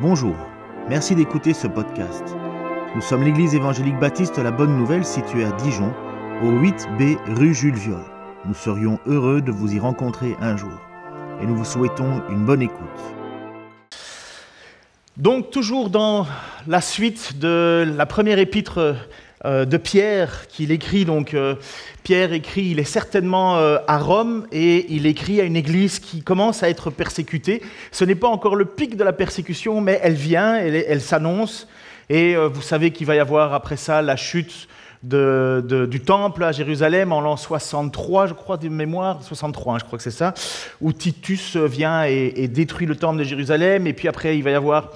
Bonjour, merci d'écouter ce podcast. Nous sommes l'église évangélique baptiste La Bonne Nouvelle située à Dijon, au 8B rue Jules Viol. Nous serions heureux de vous y rencontrer un jour et nous vous souhaitons une bonne écoute. Donc toujours dans la suite de la première épître de Pierre qu'il écrit. Donc euh, Pierre écrit, il est certainement euh, à Rome et il écrit à une église qui commence à être persécutée. Ce n'est pas encore le pic de la persécution, mais elle vient, elle, s'annonce. Et vous savez qu'il va y avoir après ça la chute du temple à Jérusalem en l'an 63, je crois, de mémoire, 63, hein, je crois que c'est ça, où Titus vient et détruit le temple de Jérusalem. Et puis après, il va y avoir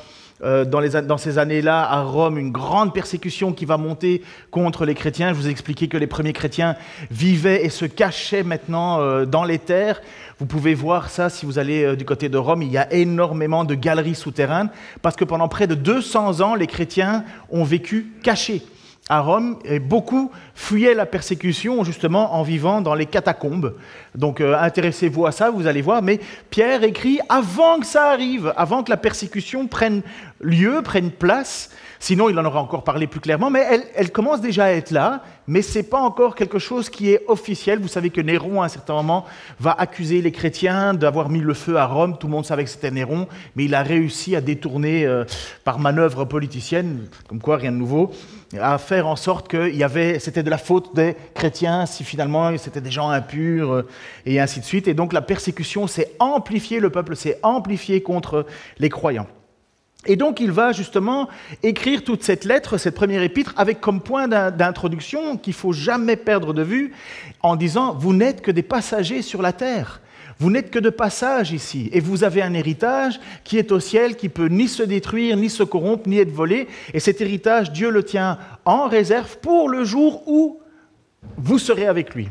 euh, dans, ces années-là à Rome une grande persécution qui va monter contre les chrétiens. Je vous ai expliqué que les premiers chrétiens vivaient et se cachaient maintenant euh, dans les terres. Vous pouvez voir ça si vous allez euh, du côté de Rome. Il y a énormément de galeries souterraines parce que pendant près de 200 ans, les chrétiens ont vécu cachés à Rome, et beaucoup fuyaient la persécution justement en vivant dans les catacombes. Donc euh, intéressez-vous à ça, vous allez voir. Mais Pierre écrit avant que ça arrive, avant que la persécution prenne lieu, prenne place. Sinon, il en aura encore parlé plus clairement, mais elle, commence déjà à être là, mais ce n'est pas encore quelque chose qui est officiel. Vous savez que Néron, à un certain moment, va accuser les chrétiens d'avoir mis le feu à Rome. Tout le monde savait que c'était Néron, mais il a réussi à détourner, euh, par manœuvre politicienne, comme quoi rien de nouveau, à faire en sorte que y avait, c'était de la faute des chrétiens si finalement c'était des gens impurs euh, et ainsi de suite. Et donc la persécution s'est amplifiée, le peuple s'est amplifié contre les croyants. Et donc il va justement écrire toute cette lettre, cette première épître, avec comme point d'introduction qu'il faut jamais perdre de vue, en disant, vous n'êtes que des passagers sur la terre. Vous n'êtes que de passage ici, et vous avez un héritage qui est au ciel, qui peut ni se détruire, ni se corrompre, ni être volé. Et cet héritage, Dieu le tient en réserve pour le jour où vous serez avec lui.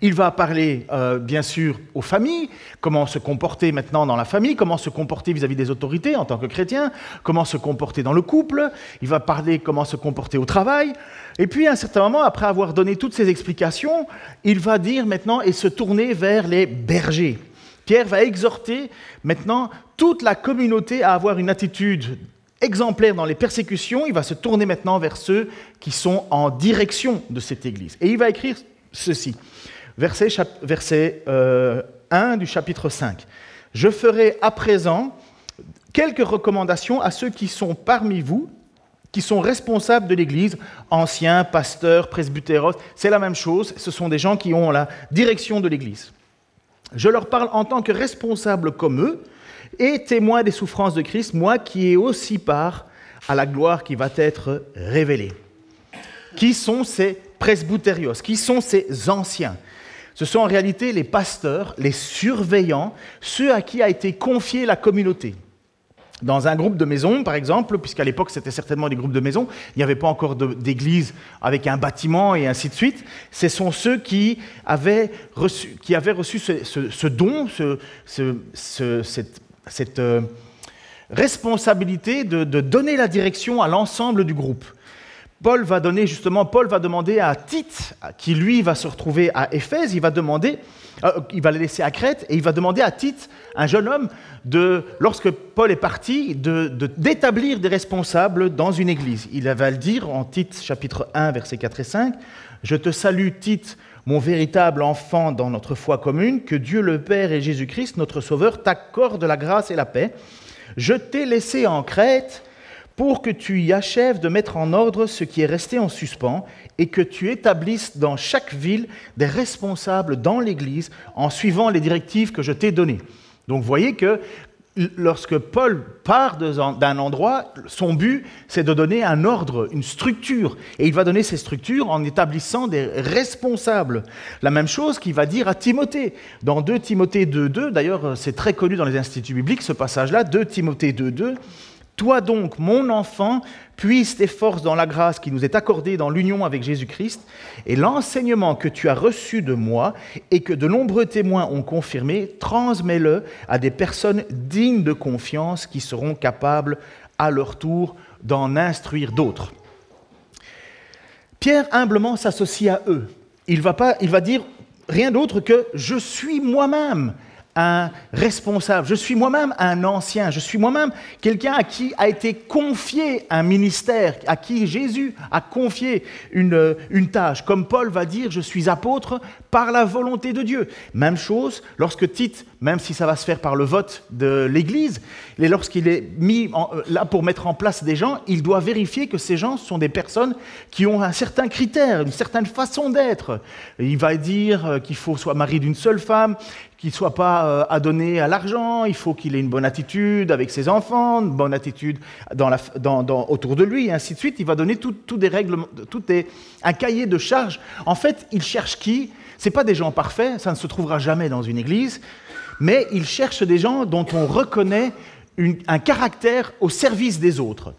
Il va parler, euh, bien sûr, aux familles, comment se comporter maintenant dans la famille, comment se comporter vis-à-vis des autorités en tant que chrétien, comment se comporter dans le couple, il va parler comment se comporter au travail. Et puis, à un certain moment, après avoir donné toutes ces explications, il va dire maintenant et se tourner vers les bergers. Pierre va exhorter maintenant toute la communauté à avoir une attitude exemplaire dans les persécutions. Il va se tourner maintenant vers ceux qui sont en direction de cette Église. Et il va écrire ceci verset, verset 1 euh, du chapitre 5. Je ferai à présent quelques recommandations à ceux qui sont parmi vous, qui sont responsables de l'Église, anciens, pasteurs, presbytéros, c'est la même chose, ce sont des gens qui ont la direction de l'Église. Je leur parle en tant que responsables comme eux et témoins des souffrances de Christ, moi qui ai aussi part à la gloire qui va être révélée. Qui sont ces presbytérios? Qui sont ces anciens? Ce sont en réalité les pasteurs, les surveillants, ceux à qui a été confiée la communauté. Dans un groupe de maisons, par exemple, puisqu'à l'époque c'était certainement des groupes de maisons, il n'y avait pas encore d'église avec un bâtiment et ainsi de suite, ce sont ceux qui avaient reçu, ce, don, cette, euh, responsabilité de donner la direction à l'ensemble du groupe. Paul va donner justement, Paul va demander à Tite, qui lui va se retrouver à Éphèse, il va demander, euh, il va le laisser à Crète, et il va demander à Tite, un jeune homme, de, lorsque Paul est parti, d'établir des responsables dans une église. Il va le dire en Tite chapitre 1, versets 4 et 5, Je te salue Tite, mon véritable enfant dans notre foi commune, que Dieu le Père et Jésus-Christ, notre Sauveur, t'accordent la grâce et la paix. Je t'ai laissé en Crète pour que tu y achèves de mettre en ordre ce qui est resté en suspens et que tu établisses dans chaque ville des responsables dans l'Église en suivant les directives que je t'ai données. Donc vous voyez que lorsque Paul part d'un endroit, son but, c'est de donner un ordre, une structure. Et il va donner ces structures en établissant des responsables. La même chose qu'il va dire à Timothée. Dans 2 Timothée 2.2, d'ailleurs c'est très connu dans les instituts bibliques ce passage-là, 2 Timothée 2.2, toi donc, mon enfant, puisse tes forces dans la grâce qui nous est accordée dans l'union avec Jésus-Christ et l'enseignement que tu as reçu de moi et que de nombreux témoins ont confirmé, transmets-le à des personnes dignes de confiance qui seront capables à leur tour d'en instruire d'autres. Pierre humblement s'associe à eux. Il va, pas, il va dire rien d'autre que je suis moi-même un responsable, je suis moi-même un ancien, je suis moi-même quelqu'un à qui a été confié un ministère, à qui Jésus a confié une, une tâche. Comme Paul va dire, je suis apôtre par la volonté de Dieu. Même chose lorsque Tite, même si ça va se faire par le vote de l'Église, et lorsqu'il est mis euh, là pour mettre en place des gens, il doit vérifier que ces gens sont des personnes qui ont un certain critère, une certaine façon d'être. Il va dire euh, qu'il faut soit mari d'une seule femme, qu'il ne soit pas euh, adonné à l'argent, il faut qu'il ait une bonne attitude avec ses enfants, une bonne attitude dans la, dans, autour de lui, et ainsi de suite. Il va donner tout, des règles, tout un cahier de charges. En fait, il cherche qui? Ce pas des gens parfaits, ça ne se trouvera jamais dans une église, mais il cherche des gens dont on reconnaît un caractère au service des autres.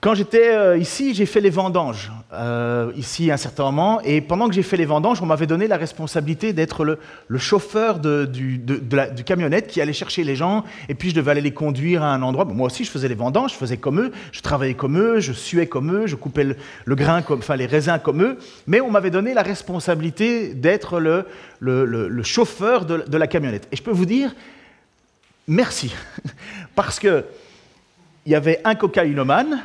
Quand j'étais euh, ici, j'ai fait les vendanges, euh, ici à un certain moment, et pendant que j'ai fait les vendanges, on m'avait donné la responsabilité d'être le, chauffeur de, du, la, camionnette qui allait chercher les gens, et puis je devais aller les conduire à un endroit. moi aussi, je faisais les vendanges, je faisais comme eux, je travaillais comme eux, je suais comme eux, je coupais le, grain, comme, enfin les raisins comme eux, mais on m'avait donné la responsabilité d'être le, le, chauffeur de, de la camionnette. Et je peux vous dire, merci, parce que il y avait un cocaïnomane,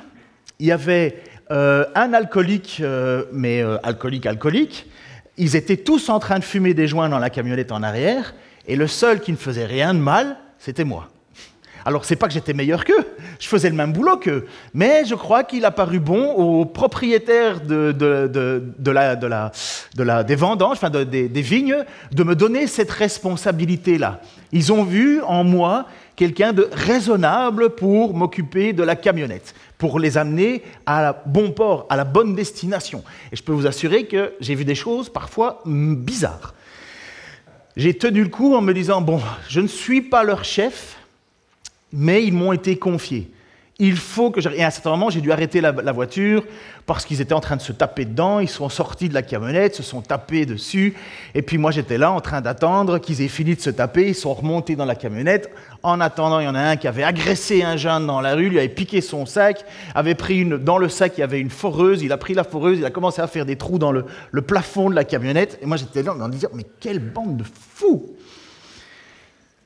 il y avait euh, un alcoolique, euh, mais euh, alcoolique, alcoolique. Ils étaient tous en train de fumer des joints dans la camionnette en arrière, et le seul qui ne faisait rien de mal, c'était moi. Alors, c'est pas que j'étais meilleur qu'eux, je faisais le même boulot qu'eux, mais je crois qu'il a paru bon aux propriétaires de, la, des vendanges, enfin des vignes, de me donner cette responsabilité-là. Ils ont vu en moi quelqu'un de raisonnable pour m'occuper de la camionnette pour les amener à bon port, à la bonne destination. Et je peux vous assurer que j'ai vu des choses parfois bizarres. J'ai tenu le coup en me disant, bon, je ne suis pas leur chef, mais ils m'ont été confiés. Il faut que j'arrive. Et à un certain moment, j'ai dû arrêter la, voiture parce qu'ils étaient en train de se taper dedans. Ils sont sortis de la camionnette, se sont tapés dessus. Et puis moi, j'étais là en train d'attendre qu'ils aient fini de se taper. Ils sont remontés dans la camionnette. En attendant, il y en a un qui avait agressé un jeune dans la rue, lui avait piqué son sac, avait pris une. Dans le sac, il y avait une foreuse. Il a pris la foreuse, il a commencé à faire des trous dans le, le plafond de la camionnette. Et moi, j'étais là en disant Mais quelle bande de fous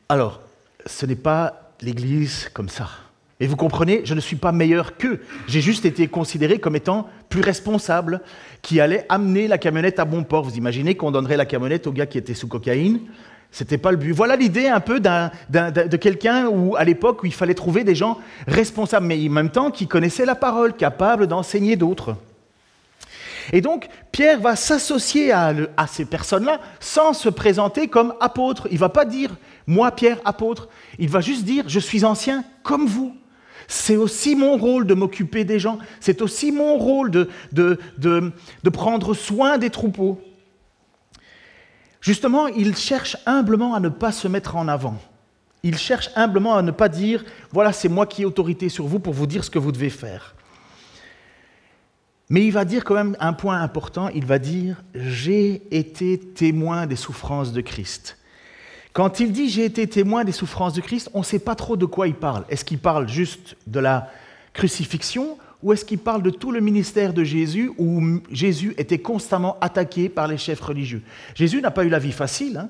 Alors, ce n'est pas l'Église comme ça. Et vous comprenez, je ne suis pas meilleur qu'eux. J'ai juste été considéré comme étant plus responsable, qui allait amener la camionnette à bon port. Vous imaginez qu'on donnerait la camionnette au gars qui était sous cocaïne? C'était pas le but. Voilà l'idée un peu de quelqu'un où, à l'époque, où il fallait trouver des gens responsables, mais en même temps qui connaissaient la parole, capables d'enseigner d'autres. Et donc, Pierre va s'associer à, à, ces personnes-là sans se présenter comme apôtre. Il ne va pas dire, moi, Pierre, apôtre. Il va juste dire, je suis ancien comme vous. C'est aussi mon rôle de m'occuper des gens. C'est aussi mon rôle de, de, prendre soin des troupeaux. Justement, il cherche humblement à ne pas se mettre en avant. Il cherche humblement à ne pas dire, voilà, c'est moi qui ai autorité sur vous pour vous dire ce que vous devez faire. Mais il va dire quand même un point important, il va dire, j'ai été témoin des souffrances de Christ. Quand il dit j'ai été témoin des souffrances de Christ, on ne sait pas trop de quoi il parle. Est-ce qu'il parle juste de la crucifixion ou est-ce qu'il parle de tout le ministère de Jésus où Jésus était constamment attaqué par les chefs religieux? Jésus n'a pas eu la vie facile. Hein.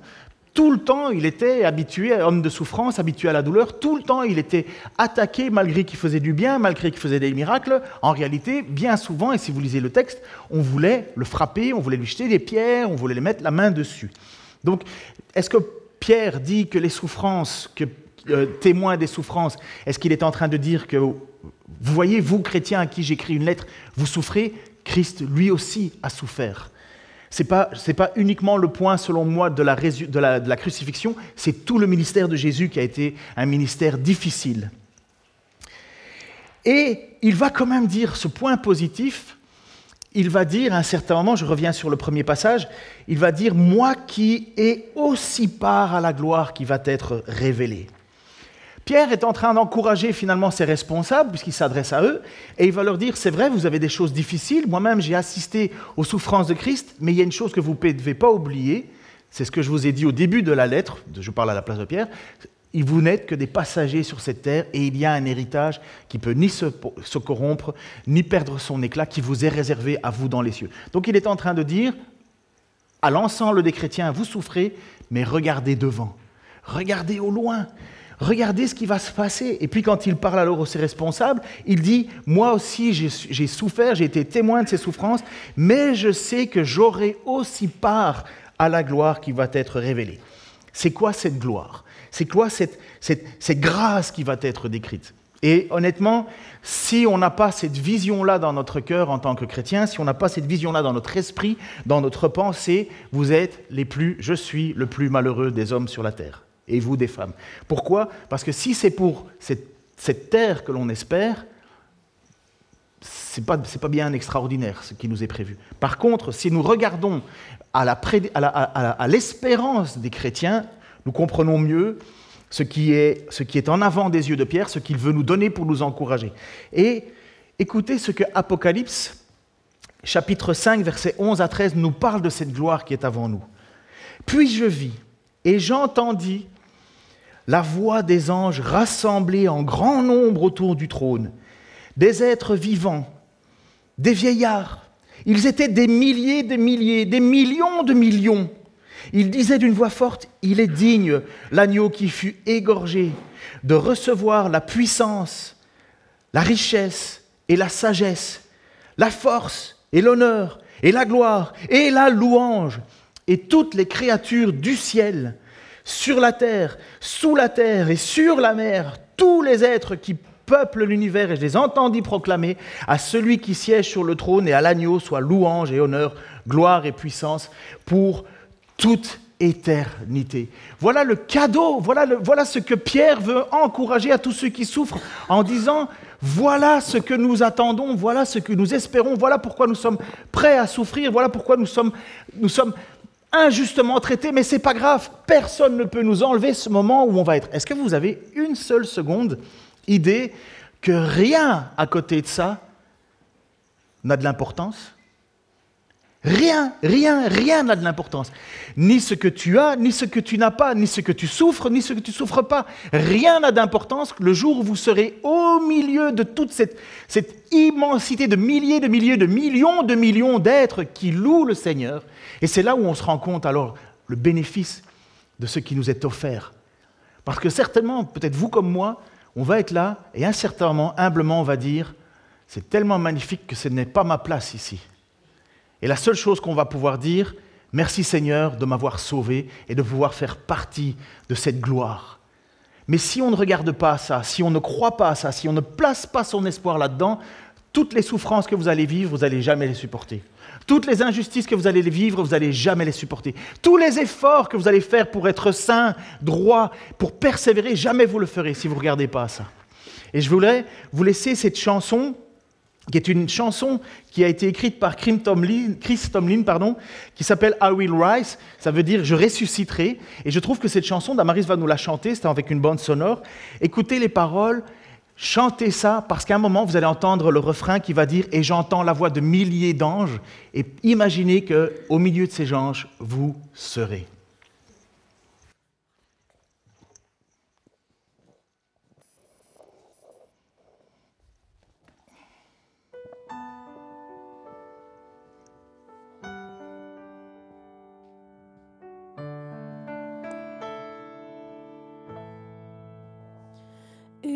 Tout le temps, il était habitué, homme de souffrance, habitué à la douleur. Tout le temps, il était attaqué malgré qu'il faisait du bien, malgré qu'il faisait des miracles. En réalité, bien souvent, et si vous lisez le texte, on voulait le frapper, on voulait lui jeter des pierres, on voulait lui mettre la main dessus. Donc, est-ce que Pierre dit que les souffrances, que euh, des souffrances, est-ce qu'il est en train de dire que, vous voyez, vous, chrétiens à qui j'écris une lettre, vous souffrez Christ, lui aussi, a souffert. Ce n'est pas, uniquement le point, selon moi, de la crucifixion, c'est tout le ministère de Jésus qui a été un ministère difficile. Et il va quand même dire ce point positif, il va dire à un certain moment, je reviens sur le premier passage, il va dire, moi qui ai aussi part à la gloire qui va être révélée. Pierre est en train d'encourager finalement ses responsables, puisqu'il s'adresse à eux, et il va leur dire, c'est vrai, vous avez des choses difficiles, moi-même j'ai assisté aux souffrances de Christ, mais il y a une chose que vous ne devez pas oublier, c'est ce que je vous ai dit au début de la lettre, je parle à la place de Pierre, vous n'êtes que des passagers sur cette terre et il y a un héritage qui peut ni se, corrompre, ni perdre son éclat, qui vous est réservé à vous dans les cieux. Donc il est en train de dire, à l'ensemble des chrétiens, vous souffrez, mais regardez devant, regardez au loin, regardez ce qui va se passer. Et puis quand il parle alors aux ses responsables, il dit, moi aussi j'ai souffert, j'ai été témoin de ces souffrances, mais je sais que j'aurai aussi part à la gloire qui va être révélée. C'est quoi cette gloire? C'est quoi cette, cette grâce qui va être décrite? Et honnêtement, si on n'a pas cette vision-là dans notre cœur en tant que chrétien, si on n'a pas cette vision-là dans notre esprit, dans notre pensée, vous êtes les plus, je suis le plus malheureux des hommes sur la terre, et vous des femmes. Pourquoi? Parce que si c'est pour cette, terre que l'on espère, ce n'est pas, pas, bien extraordinaire ce qui nous est prévu. Par contre, si nous regardons à l'espérance des chrétiens, nous comprenons mieux ce qui, est, en avant des yeux de Pierre, ce qu'il veut nous donner pour nous encourager. Et écoutez ce que Apocalypse, chapitre 5, versets 11 à 13, nous parle de cette gloire qui est avant nous. Puis je vis et j'entendis la voix des anges rassemblés en grand nombre autour du trône, des êtres vivants, des vieillards. Ils étaient des milliers de milliers, des millions de millions il disait d'une voix forte, Il est digne, l'agneau qui fut égorgé, de recevoir la puissance, la richesse et la sagesse, la force et l'honneur et la gloire et la louange, et toutes les créatures du ciel, sur la terre, sous la terre et sur la mer, tous les êtres qui peuplent l'univers, et je les entendis proclamer à celui qui siège sur le trône et à l'agneau soit louange et honneur, gloire et puissance pour toute éternité. Voilà le cadeau, voilà, ce que Pierre veut encourager à tous ceux qui souffrent en disant, voilà ce que nous attendons, voilà ce que nous espérons, voilà pourquoi nous sommes prêts à souffrir, voilà pourquoi nous sommes, injustement traités, mais c'est pas grave, personne ne peut nous enlever ce moment où on va être. Est-ce que vous avez une seule seconde idée que rien à côté de ça n'a de l'importance? Rien, rien, rien n'a de l'importance. Ni ce que tu as, ni ce que tu n'as pas, ni ce que tu souffres, ni ce que tu souffres pas. Rien n'a d'importance le jour où vous serez au milieu de toute cette, cette immensité de milliers, de milliers, de millions, de millions d'êtres qui louent le Seigneur. Et c'est là où on se rend compte alors le bénéfice de ce qui nous est offert. Parce que certainement, peut-être vous comme moi, on va être là et incertainement, humblement, on va dire, c'est tellement magnifique que ce n'est pas ma place ici. Et la seule chose qu'on va pouvoir dire, merci Seigneur de m'avoir sauvé et de pouvoir faire partie de cette gloire. Mais si on ne regarde pas ça, si on ne croit pas à ça, si on ne place pas son espoir là-dedans, toutes les souffrances que vous allez vivre, vous n'allez jamais les supporter. Toutes les injustices que vous allez vivre, vous n'allez jamais les supporter. Tous les efforts que vous allez faire pour être saint, droit, pour persévérer, jamais vous le ferez si vous ne regardez pas ça. Et je voudrais vous laisser cette chanson qui est une chanson qui a été écrite par Chris Tomlin, pardon, qui s'appelle I Will Rise, ça veut dire je ressusciterai. Et je trouve que cette chanson, Damaris va nous la chanter, c'est avec une bande sonore. Écoutez les paroles, chantez ça, parce qu'à un moment, vous allez entendre le refrain qui va dire Et j'entends la voix de milliers d'anges, et imaginez qu'au milieu de ces anges, vous serez.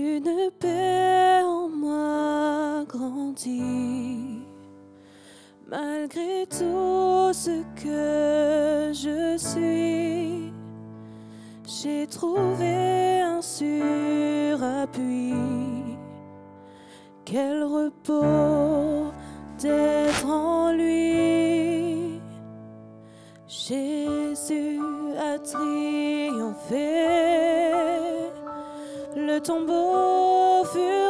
Une paix en moi grandit, malgré tout ce que je suis. J'ai trouvé un surappui. Quel repos d'être en lui. Jésus a tombeau fut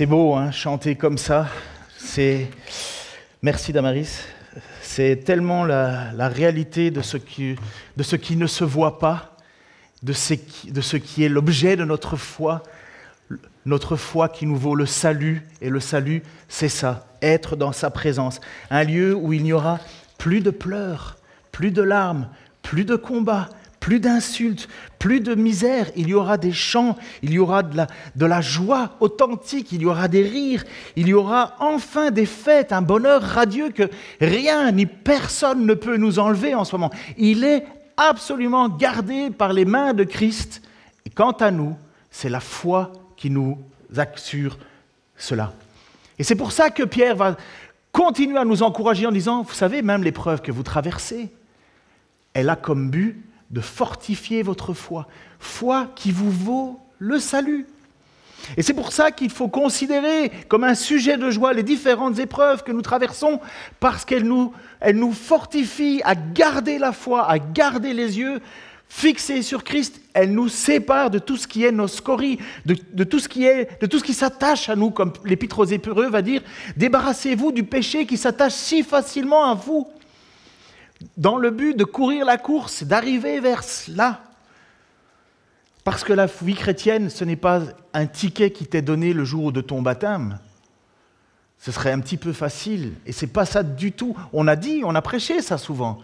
C'est beau, hein, chanter comme ça. C'est merci Damaris. C'est tellement la, réalité de ce, qui, ne se voit pas, de ce qui est l'objet de notre foi, notre foi qui nous vaut le salut. Et le salut, c'est ça, être dans sa présence. Un lieu où il n'y aura plus de pleurs, plus de larmes, plus de combats, plus d'insultes, plus de misère. Il y aura des chants, il y aura de la, joie authentique, il y aura des rires, il y aura enfin des fêtes, un bonheur radieux que rien ni personne ne peut nous enlever en ce moment. Il est absolument gardé par les mains de Christ. Et quant à nous, c'est la foi qui nous assure cela. Et c'est pour ça que Pierre va continuer à nous encourager en disant, vous savez, même l'épreuve que vous traversez, elle a comme but de fortifier votre foi, foi qui vous vaut le salut. Et c'est pour ça qu'il faut considérer comme un sujet de joie les différentes épreuves que nous traversons, parce qu'elles nous, elles nous fortifient à garder la foi, à garder les yeux fixés sur Christ. Elles nous séparent de tout ce qui est nos scories, de, tout ce qui s'attache à nous, comme l'Épître aux Hébreux va dire. Débarrassez-vous du péché qui s'attache si facilement à vous dans le but de courir la course, d'arriver vers cela. Parce que la vie chrétienne, ce n'est pas un ticket qui t'est donné le jour de ton baptême. Ce serait un petit peu facile. Et c'est pas ça du tout. On a dit, on a prêché ça souvent.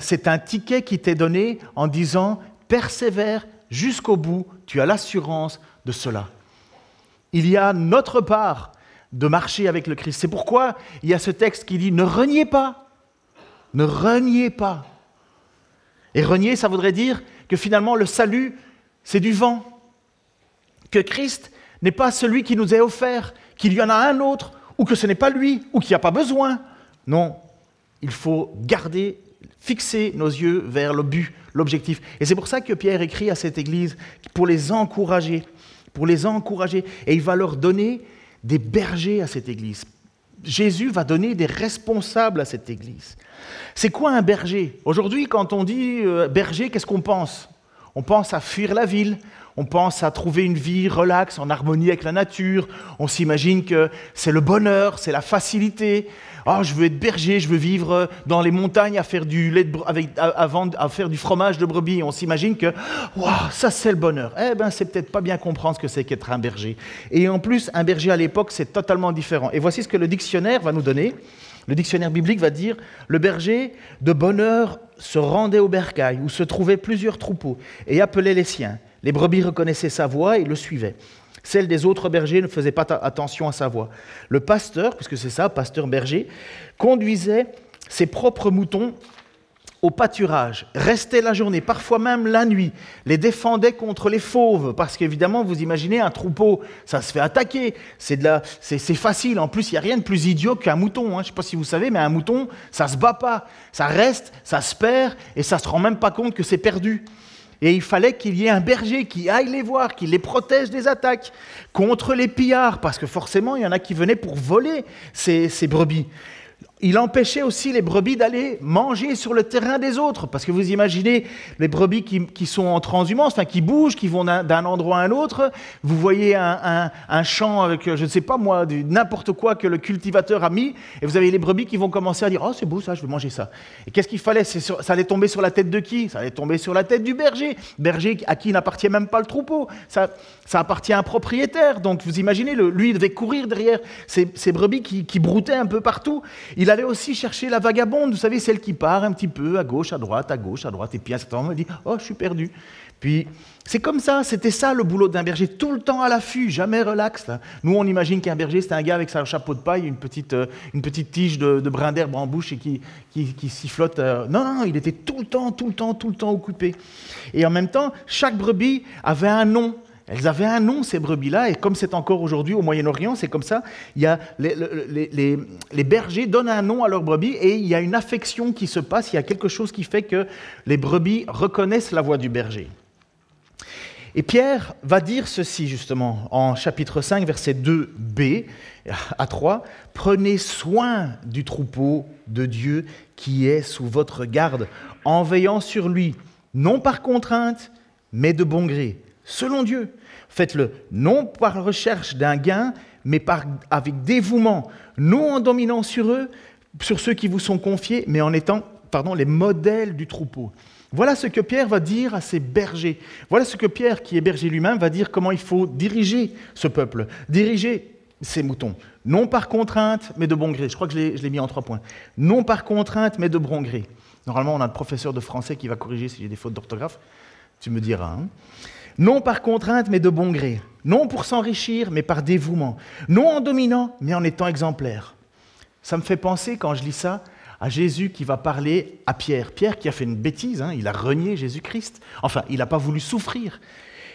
C'est un ticket qui t'est donné en disant persévère jusqu'au bout, tu as l'assurance de cela. Il y a notre part de marcher avec le Christ. C'est pourquoi il y a ce texte qui dit ne reniez pas. Ne reniez pas. Et renier, ça voudrait dire que finalement le salut, c'est du vent. Que Christ n'est pas celui qui nous est offert, qu'il y en a un autre, ou que ce n'est pas lui, ou qu'il n'y a pas besoin. Non, il faut garder, fixer nos yeux vers le but, l'objectif. Et c'est pour ça que Pierre écrit à cette église, pour les encourager, pour les encourager. Et il va leur donner des bergers à cette église. Jésus va donner des responsables à cette église. C'est quoi un berger? Aujourd'hui, quand on dit euh, berger, qu'est-ce qu'on pense? On pense à fuir la ville, on pense à trouver une vie relaxe, en harmonie avec la nature, on s'imagine que c'est le bonheur, c'est la facilité. Oh, je veux être berger, je veux vivre dans les montagnes à faire du, lait avec, à, vendre- à faire du fromage de brebis. On s'imagine que Waouh, ça c'est le bonheur. Eh bien, c'est peut-être pas bien comprendre ce que c'est qu'être un berger. Et en plus, un berger à l'époque, c'est totalement différent. Et voici ce que le dictionnaire va nous donner. Le dictionnaire biblique va dire Le berger de bonne heure se rendait au bercail où se trouvaient plusieurs troupeaux et appelait les siens. Les brebis reconnaissaient sa voix et le suivaient. Celle des autres bergers ne faisait pas attention à sa voix. Le pasteur, puisque c'est ça, pasteur berger, conduisait ses propres moutons au pâturage, restait la journée, parfois même la nuit, les défendait contre les fauves, parce qu'évidemment, vous imaginez un troupeau, ça se fait attaquer, c'est facile. En plus, il n'y a rien de plus idiot qu'un mouton. hein. Je ne sais pas si vous savez, mais un mouton, ça se bat pas, ça reste, ça se perd, et ça se rend même pas compte que c'est perdu. Et il fallait qu'il y ait un berger qui aille les voir, qui les protège des attaques contre les pillards, parce que forcément, il y en a qui venaient pour voler ces, brebis. Il empêchait aussi les brebis d'aller manger sur le terrain des autres, parce que vous imaginez les brebis qui, sont en transhumance, enfin qui bougent, qui vont d'un endroit à un autre. Vous voyez un, champ avec, je ne sais pas moi, n'importe quoi que le cultivateur a mis, et vous avez les brebis qui vont commencer à dire Oh, c'est beau ça, je vais manger ça. Et qu'est-ce qu'il fallait? Ça allait tomber sur la tête de qui? Ça allait tomber sur la tête du berger. Berger à qui n'appartient même pas le troupeau. Ça, appartient à un propriétaire. Donc vous imaginez, le- lui, il devait courir derrière ces, brebis qui, broutaient un peu partout. Allait aussi chercher la vagabonde, vous savez, celle qui part un petit peu à gauche, à droite, à gauche, à droite. Et puis à un certain moment, il dit Oh, je suis perdu. Puis c'est comme ça, c'était ça le boulot d'un berger, tout le temps à l'affût, jamais relax. Nous, on imagine qu'un berger, c'est un gars avec sa chapeau de paille, une petite, euh, une petite tige de, de brin d'herbe en bouche et qui, qui, qui sifflote. euh. Non, non, il était tout le temps, tout le temps, tout le temps occupé. Et en même temps, chaque brebis avait un nom. Elles avaient un nom, ces brebis-là, et comme c'est encore aujourd'hui au Moyen-Orient, c'est comme ça. Il a les bergers donnent un nom à leurs brebis et il y a une affection qui se passe, il y a quelque chose qui fait que les brebis reconnaissent la voix du berger. Et Pierre va dire ceci justement en chapitre 5, verset 2b à 3. Prenez soin du troupeau de Dieu qui est sous votre garde, en veillant sur lui, non par contrainte, mais de bon gré, selon Dieu. Faites-le non par recherche d'un gain, mais avec dévouement, non en dominant sur eux, sur ceux qui vous sont confiés, mais en étant pardon, les modèles du troupeau. Voilà ce que Pierre va dire à ses bergers. Voilà ce que Pierre, qui est berger lui-même, va dire comment il faut diriger ce peuple, diriger ces moutons. Non par contrainte, mais de bon gré. Je crois que je l'ai- mis en trois points. Non par contrainte, mais de bon gré. Normalement, on a le professeur de français qui va corriger si j'ai des fautes d'orthographe. Tu me diras. hein. Non par contrainte, mais de bon gré. Non pour s'enrichir, mais par dévouement. Non en dominant, mais en étant exemplaire. Ça me fait penser, quand je lis ça, à Jésus qui va parler à Pierre. Pierre qui a fait une bêtise, hein, il a renié Jésus-Christ. Enfin, il n'a pas voulu souffrir.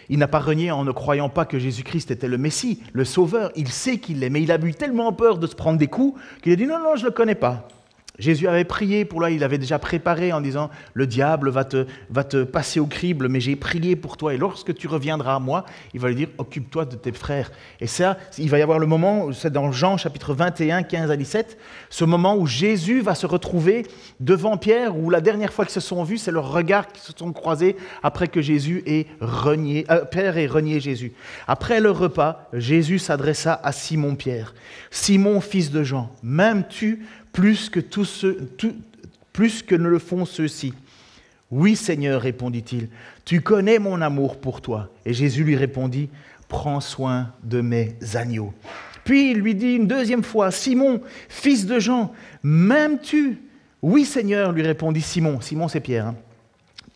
Il n'a pas renié en ne croyant pas que Jésus-Christ était le Messie, le Sauveur. Il sait qu'il l'est, mais il a eu tellement peur de se prendre des coups qu'il a dit non, non, je ne le connais pas. Jésus avait prié pour lui, il avait déjà préparé en disant Le diable va te, va te passer au crible, mais j'ai prié pour toi. Et lorsque tu reviendras à moi, il va lui dire Occupe-toi de tes frères. Et ça, il va y avoir le moment, c'est dans Jean chapitre 21, 15 à 17, ce moment où Jésus va se retrouver devant Pierre, où la dernière fois qu'ils se sont vus, c'est leurs regards qui se sont croisés après que Jésus ait renié, euh, Pierre ait renié Jésus. Après le repas, Jésus s'adressa à Simon-Pierre Simon, fils de Jean, m'aimes-tu plus que, tous ne le font ceux-ci Oui, Seigneur, répondit-il, tu connais mon amour pour toi. Et Jésus lui répondit, prends soin de mes agneaux. Puis il lui dit une deuxième fois, Simon, fils de Jean, m'aimes-tu? Oui, Seigneur, lui répondit Simon. Simon, c'est Pierre. hein.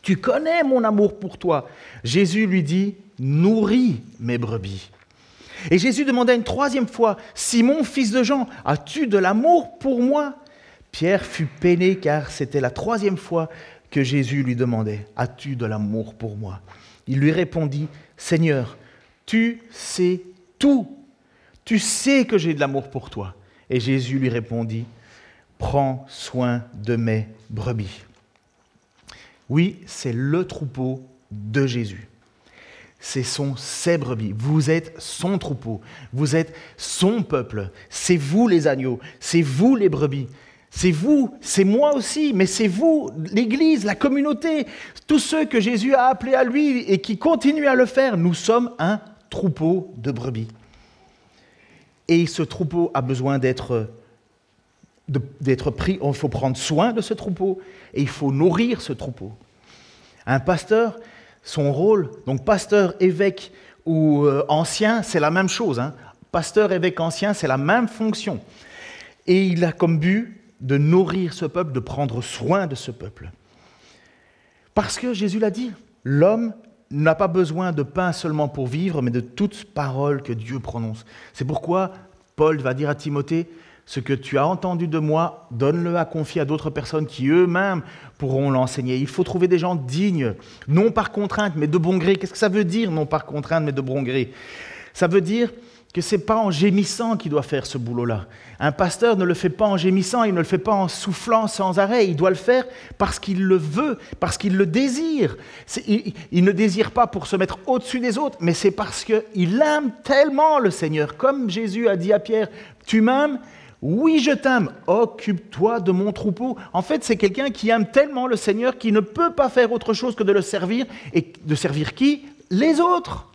Tu connais mon amour pour toi. Jésus lui dit, nourris mes brebis. Et Jésus demanda une troisième fois, Simon, fils de Jean, as-tu de l'amour pour moi? Pierre fut peiné car c'était la troisième fois que Jésus lui demandait, as-tu de l'amour pour moi? Il lui répondit, Seigneur, tu sais tout. Tu sais que j'ai de l'amour pour toi. Et Jésus lui répondit, prends soin de mes brebis. Oui, c'est le troupeau de Jésus. Ce sont ses brebis. Vous êtes son troupeau. Vous êtes son peuple. C'est vous les agneaux. C'est vous les brebis. C'est vous, c'est moi aussi, mais c'est vous, l'Église, la communauté, tous ceux que Jésus a appelés à lui et qui continuent à le faire. Nous sommes un troupeau de brebis. Et ce troupeau a besoin d'être d'être pris, il faut prendre soin de ce troupeau et il faut nourrir ce troupeau. Un pasteur, son rôle, donc pasteur, évêque ou euh, ancien, c'est la même chose. hein. Pasteur, évêque, ancien, c'est la même fonction. Et il a comme but de nourrir ce peuple, de prendre soin de ce peuple. Parce que Jésus l'a dit, l'homme n'a pas besoin de pain seulement pour vivre, mais de toute parole que Dieu prononce. C'est pourquoi Paul va dire à Timothée, ce que tu as entendu de moi, donne-le à confier à d'autres personnes qui eux-mêmes pourront l'enseigner. Il faut trouver des gens dignes, non par contrainte, mais de bon gré. Qu'est-ce que ça veut dire, non par contrainte, mais de bon gré? Ça veut dire que ce n'est pas en gémissant qu'il doit faire ce boulot-là. Un pasteur ne le fait pas en gémissant, il ne le fait pas en soufflant sans arrêt, il doit le faire parce qu'il le veut, parce qu'il le désire. Il, il, ne désire pas pour se mettre au-dessus des autres, mais c'est parce qu'il aime tellement le Seigneur. Comme Jésus a dit à Pierre, tu m'aimes oui, je t'aime, occupe-toi de mon troupeau. En fait, c'est quelqu'un qui aime tellement le Seigneur qu'il ne peut pas faire autre chose que de le servir. Et de servir qui? Les autres.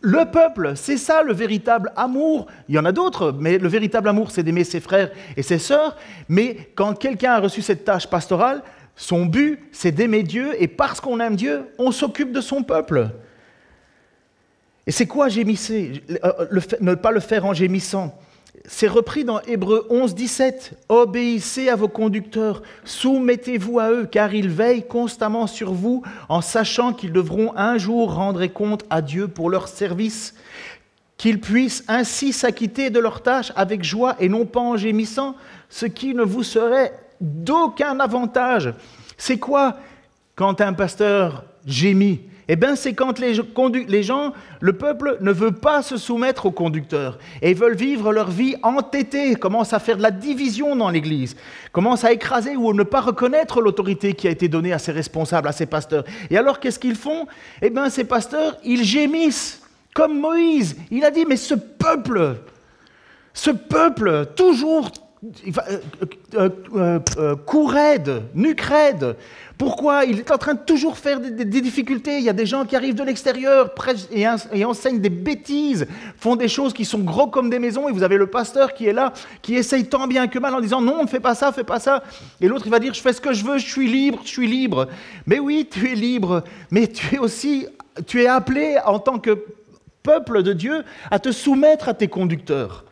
Le peuple, c'est ça le véritable amour. Il y en a d'autres, mais le véritable amour, c'est d'aimer ses frères et ses sœurs. Mais quand quelqu'un a reçu cette tâche pastorale, son but, c'est d'aimer Dieu, et parce qu'on aime Dieu, on s'occupe de son peuple. Et c'est quoi gémisser? Ne pas le faire en gémissant. C'est repris dans Hébreu 11, 17. Obéissez à vos conducteurs, soumettez-vous à eux, car ils veillent constamment sur vous, en sachant qu'ils devront un jour rendre compte à Dieu pour leur service, qu'ils puissent ainsi s'acquitter de leur tâche avec joie et non pas en gémissant, ce qui ne vous serait d'aucun avantage. C'est quoi quand un pasteur gémit? Eh bien, c'est quand les, gens, le peuple, ne veut pas se soumettre aux conducteurs et veulent vivre leur vie entêtée, commencent à faire de la division dans l'Église, commencent à écraser ou à ne pas reconnaître l'autorité qui a été donnée à ces responsables, à ces pasteurs. Et alors, qu'est-ce qu'ils font? Eh bien, ces pasteurs, ils gémissent, comme Moïse. Il a dit, mais ce peuple, ce peuple, toujours euh, euh, euh, euh nucrède, pourquoi Il est en train de toujours faire des, difficultés? Il y a des gens qui arrivent de l'extérieur et, et, enseignent des bêtises, font des choses qui sont gros comme des maisons. Et vous avez le pasteur qui est là, qui essaye tant bien que mal en disant non, ne fais pas ça, fais pas ça. Et l'autre, il va dire je fais ce que je veux, je suis libre, je suis libre. Mais oui, tu es libre, mais tu es aussi, tu es appelé en tant que peuple de Dieu à te soumettre à tes conducteurs.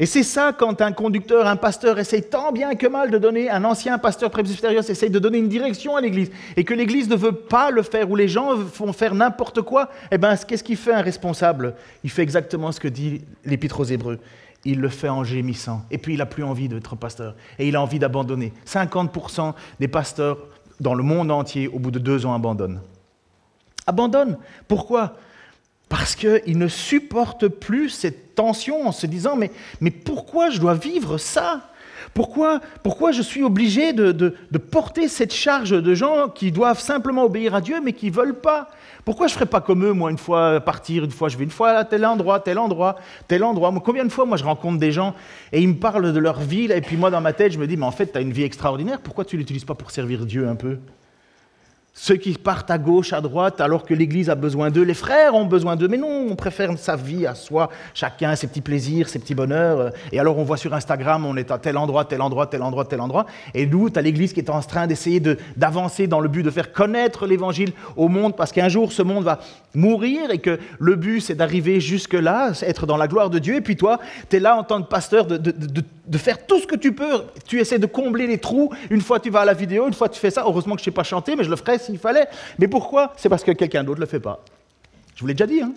Et c'est ça quand un conducteur, un pasteur essaye tant bien que mal de donner, un ancien pasteur presbytérieur essaye de donner une direction à l'Église, et que l'Église ne veut pas le faire, ou les gens font faire n'importe quoi, eh bien, qu'est-ce qu'il fait un responsable? Il fait exactement ce que dit l'Épître aux Hébreux. Il le fait en gémissant. Et puis il n'a plus envie d'être pasteur. Et il a envie d'abandonner. 50% des pasteurs dans le monde entier, au bout de deux ans, abandonnent. Abandonnent. Pourquoi? Parce qu'ils ne supportent plus cette tension en se disant mais, pourquoi je dois vivre ça? Pourquoi, pourquoi je suis obligé de, porter cette charge de gens qui doivent simplement obéir à Dieu mais qui ne veulent pas? Pourquoi je ne ferai pas comme eux, moi, une fois partir, une fois je vais une fois à tel endroit, tel endroit, tel endroit? Combien de fois, moi, je rencontre des gens et ils me parlent de leur vie, et puis moi, dans ma tête, je me dis, mais en fait, tu as une vie extraordinaire, pourquoi tu ne l'utilises pas pour servir Dieu un peu? Ceux qui partent à gauche, à droite, alors que l'Église a besoin d'eux, les frères ont besoin d'eux, mais non, on préfère sa vie à soi, chacun ses petits plaisirs, ses petits bonheurs. Et alors on voit sur Instagram, on est à tel endroit, tel endroit, tel endroit, tel endroit. Et nous, as l'Église qui est en train d'essayer d'avancer dans le but de faire connaître l'Évangile au monde, parce qu'un jour ce monde va mourir et que le but c'est d'arriver jusque-là, être dans la gloire de Dieu. Et puis toi, tu es là en tant que pasteur de, faire tout ce que tu peux. Tu essaies de combler les trous. Une fois tu vas à la vidéo, une fois tu fais ça. Heureusement que je ne sais pas chanter, mais je le ferai s'il fallait. Mais pourquoi? C'est parce que quelqu'un d'autre ne le fait pas. Je vous l'ai déjà dit. Hein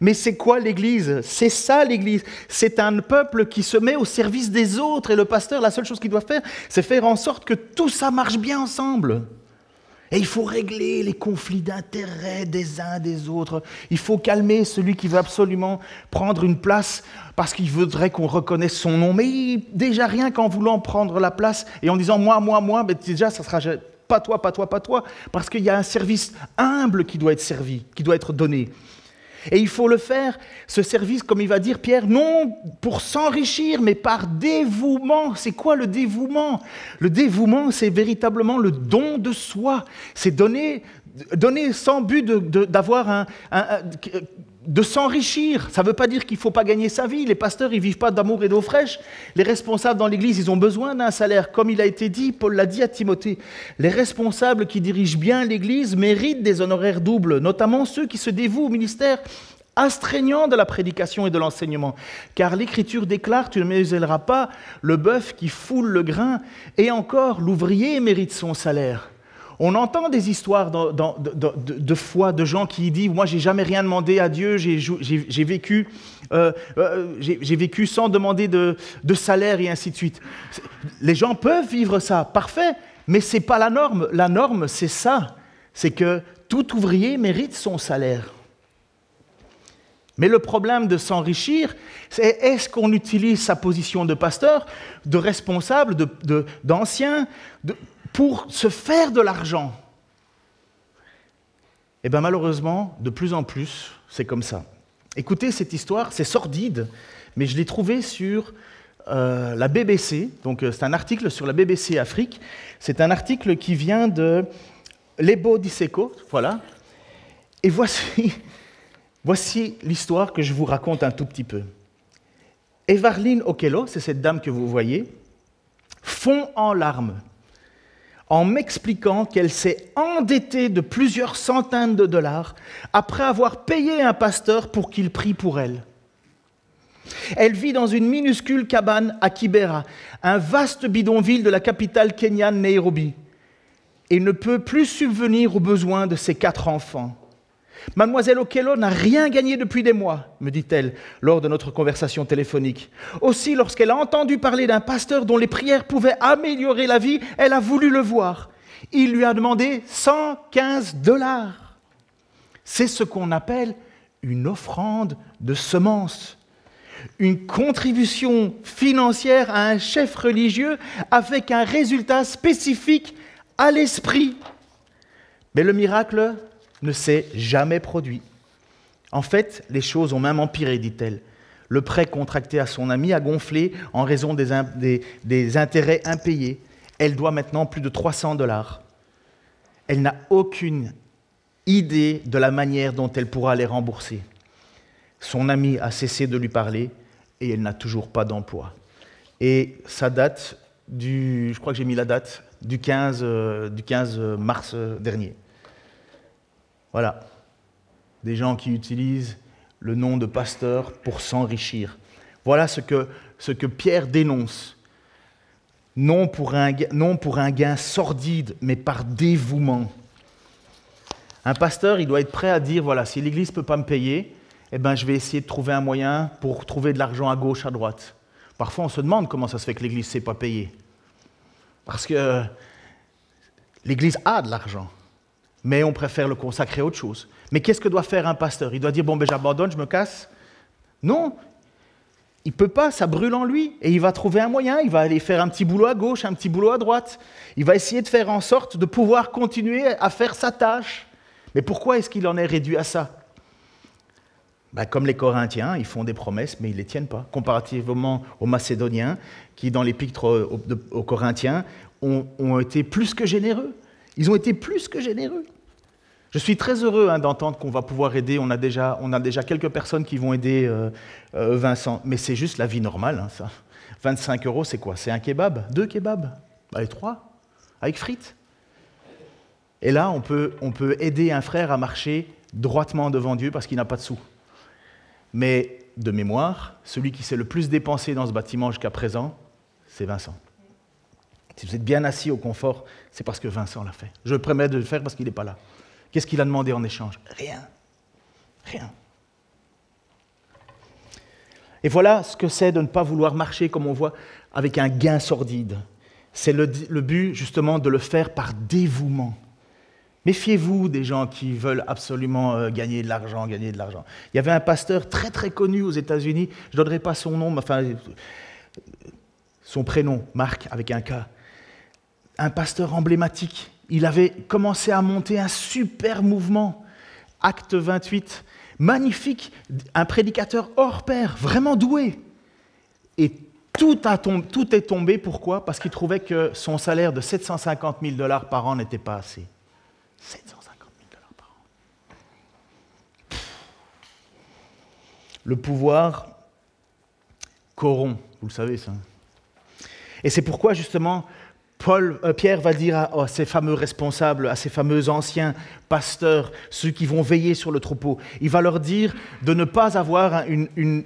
mais c'est quoi l'Église? C'est ça l'Église. C'est un peuple qui se met au service des autres. Et le pasteur, la seule chose qu'il doit faire, c'est faire en sorte que tout ça marche bien ensemble. Et il faut régler les conflits d'intérêts des uns des autres. Il faut calmer celui qui veut absolument prendre une place parce qu'il voudrait qu'on reconnaisse son nom. Mais déjà rien qu'en voulant prendre la place et en disant moi, moi, moi, déjà ça sera pas toi, pas toi, pas toi, parce qu'il y a un service humble qui doit être servi, qui doit être donné. Et il faut le faire, ce service, comme il va dire Pierre, non pour s'enrichir, mais par dévouement. C'est quoi le dévouement? Le dévouement, c'est véritablement le don de soi. C'est donner, donner sans but d'avoir un, de s'enrichir. Ça ne veut pas dire qu'il ne faut pas gagner sa vie. Les pasteurs, ils ne vivent pas d'amour et d'eau fraîche. Les responsables dans l'Église, ils ont besoin d'un salaire. Comme il a été dit, Paul l'a dit à Timothée, les responsables qui dirigent bien l'Église méritent des honoraires doubles, notamment ceux qui se dévouent au ministère astreignant de la prédication et de l'enseignement. Car l'Écriture déclare, tu ne muselleras pas le bœuf qui foule le grain, et encore, l'ouvrier mérite son salaire. On entend des histoires de, foi de gens qui disent Moi, j'ai jamais rien demandé à Dieu, j'ai euh, euh, vécu sans demander de, salaire et ainsi de suite. Les gens peuvent vivre ça, parfait, mais ce n'est pas la norme. La norme, c'est ça c'est que tout ouvrier mérite son salaire. Mais le problème de s'enrichir, c'est est-ce qu'on utilise sa position de pasteur, de responsable, d'ancien, pour se faire de l'argent Eh bien malheureusement, de plus en plus, c'est comme ça. Écoutez, cette histoire, c'est sordide, mais je l'ai trouvée sur euh, la BBC. Donc euh, c'est un article sur la BBC Afrique. C'est un article qui vient de Lebo Diseko, voilà. Et voici, voici l'histoire que je vous raconte un tout petit peu. Evarline Okello, c'est cette dame que vous voyez, fond en larmes en m'expliquant qu'elle s'est endettée de plusieurs centaines de dollars après avoir payé un pasteur pour qu'il prie pour elle. Elle vit dans une minuscule cabane à Kibera, un vaste bidonville de la capitale kenyane Nairobi, et ne peut plus subvenir aux besoins de ses quatre enfants. Mademoiselle Okello n'a rien gagné depuis des mois, me dit-elle lors de notre conversation téléphonique. Aussi, lorsqu'elle a entendu parler d'un pasteur dont les prières pouvaient améliorer la vie, elle a voulu le voir. Il lui a demandé 115 dollars. C'est ce qu'on appelle une offrande de semences, une contribution financière à un chef religieux avec un résultat spécifique à l'esprit. Mais le miracle ne s'est jamais produit. En fait, les choses ont même empiré, dit-elle. Le prêt contracté à son ami a gonflé en raison des, in- des- des intérêts impayés. Elle doit maintenant plus de 300 dollars. Elle n'a aucune idée de la manière dont elle pourra les rembourser. Son ami a cessé de lui parler et elle n'a toujours pas d'emploi. Et ça date du, je crois que j'ai mis la date, du 15, euh, du 15 mars euh, dernier. Voilà. Des gens qui utilisent le nom de pasteur pour s'enrichir. Voilà ce que, Pierre dénonce. Non pour, un, gain sordide, mais par dévouement. Un pasteur, il doit être prêt à dire, voilà, si l'Église ne peut pas me payer, eh ben, je vais essayer de trouver un moyen pour trouver de l'argent à gauche, à droite. Parfois, on se demande comment ça se fait que l'Église ne sait pas payer. Parce que l'Église a de l'argent, mais on préfère le consacrer à autre chose. Mais qu'est-ce que doit faire un pasteur? Il doit dire, bon, ben j'abandonne, je me casse Non, il peut pas, ça brûle en lui. Et il va trouver un moyen, il va aller faire un petit boulot à gauche, un petit boulot à droite. Il va essayer de faire en sorte de pouvoir continuer à faire sa tâche. Mais pourquoi est-ce qu'il en est réduit à ça? Ben, Comme les Corinthiens, ils font des promesses, mais ils ne les tiennent pas. Comparativement aux Macédoniens, qui dans l'épître aux, Corinthiens ont été plus que généreux. Ils ont été plus que généreux. Je suis très heureux hein, d'entendre qu'on va pouvoir aider. On a, déjà, on a déjà quelques personnes qui vont aider euh, euh, Vincent. Mais c'est juste la vie normale, hein, ça. 25 euros, c'est quoi? C'est un kebab? Deux kebabs? Allez, trois? Avec frites? Et là, on peut, on peut aider un frère à marcher droitement devant Dieu parce qu'il n'a pas de sous. Mais de mémoire, celui qui s'est le plus dépensé dans ce bâtiment jusqu'à présent, c'est Vincent. Si vous êtes bien assis au confort, c'est parce que Vincent l'a fait. Je permets de le faire parce qu'il n'est pas là. Qu'est-ce qu'il a demandé en échange? Rien. Rien. Et voilà ce que c'est de ne pas vouloir marcher, comme on voit, avec un gain sordide. C'est le, le but, justement, de le faire par dévouement. Méfiez-vous des gens qui veulent absolument euh, gagner de l'argent, gagner de l'argent. Il y avait un pasteur très très connu aux États-Unis, je ne donnerai pas son nom, mais enfin, son prénom, Marc, avec un K. Un pasteur emblématique. Il avait commencé à monter un super mouvement. Acte 28, magnifique, un prédicateur hors pair, vraiment doué. Et tout, a tout est tombé, pourquoi? Parce qu'il trouvait que son salaire de 750 000 dollars par an n'était pas assez. 750 000 dollars par an. Le pouvoir corrompt, vous le savez ça. Et c'est pourquoi justement Paul, euh, Pierre va dire à, ces fameux responsables, à ces fameux anciens pasteurs, ceux qui vont veiller sur le troupeau, il va leur dire de ne pas avoir une,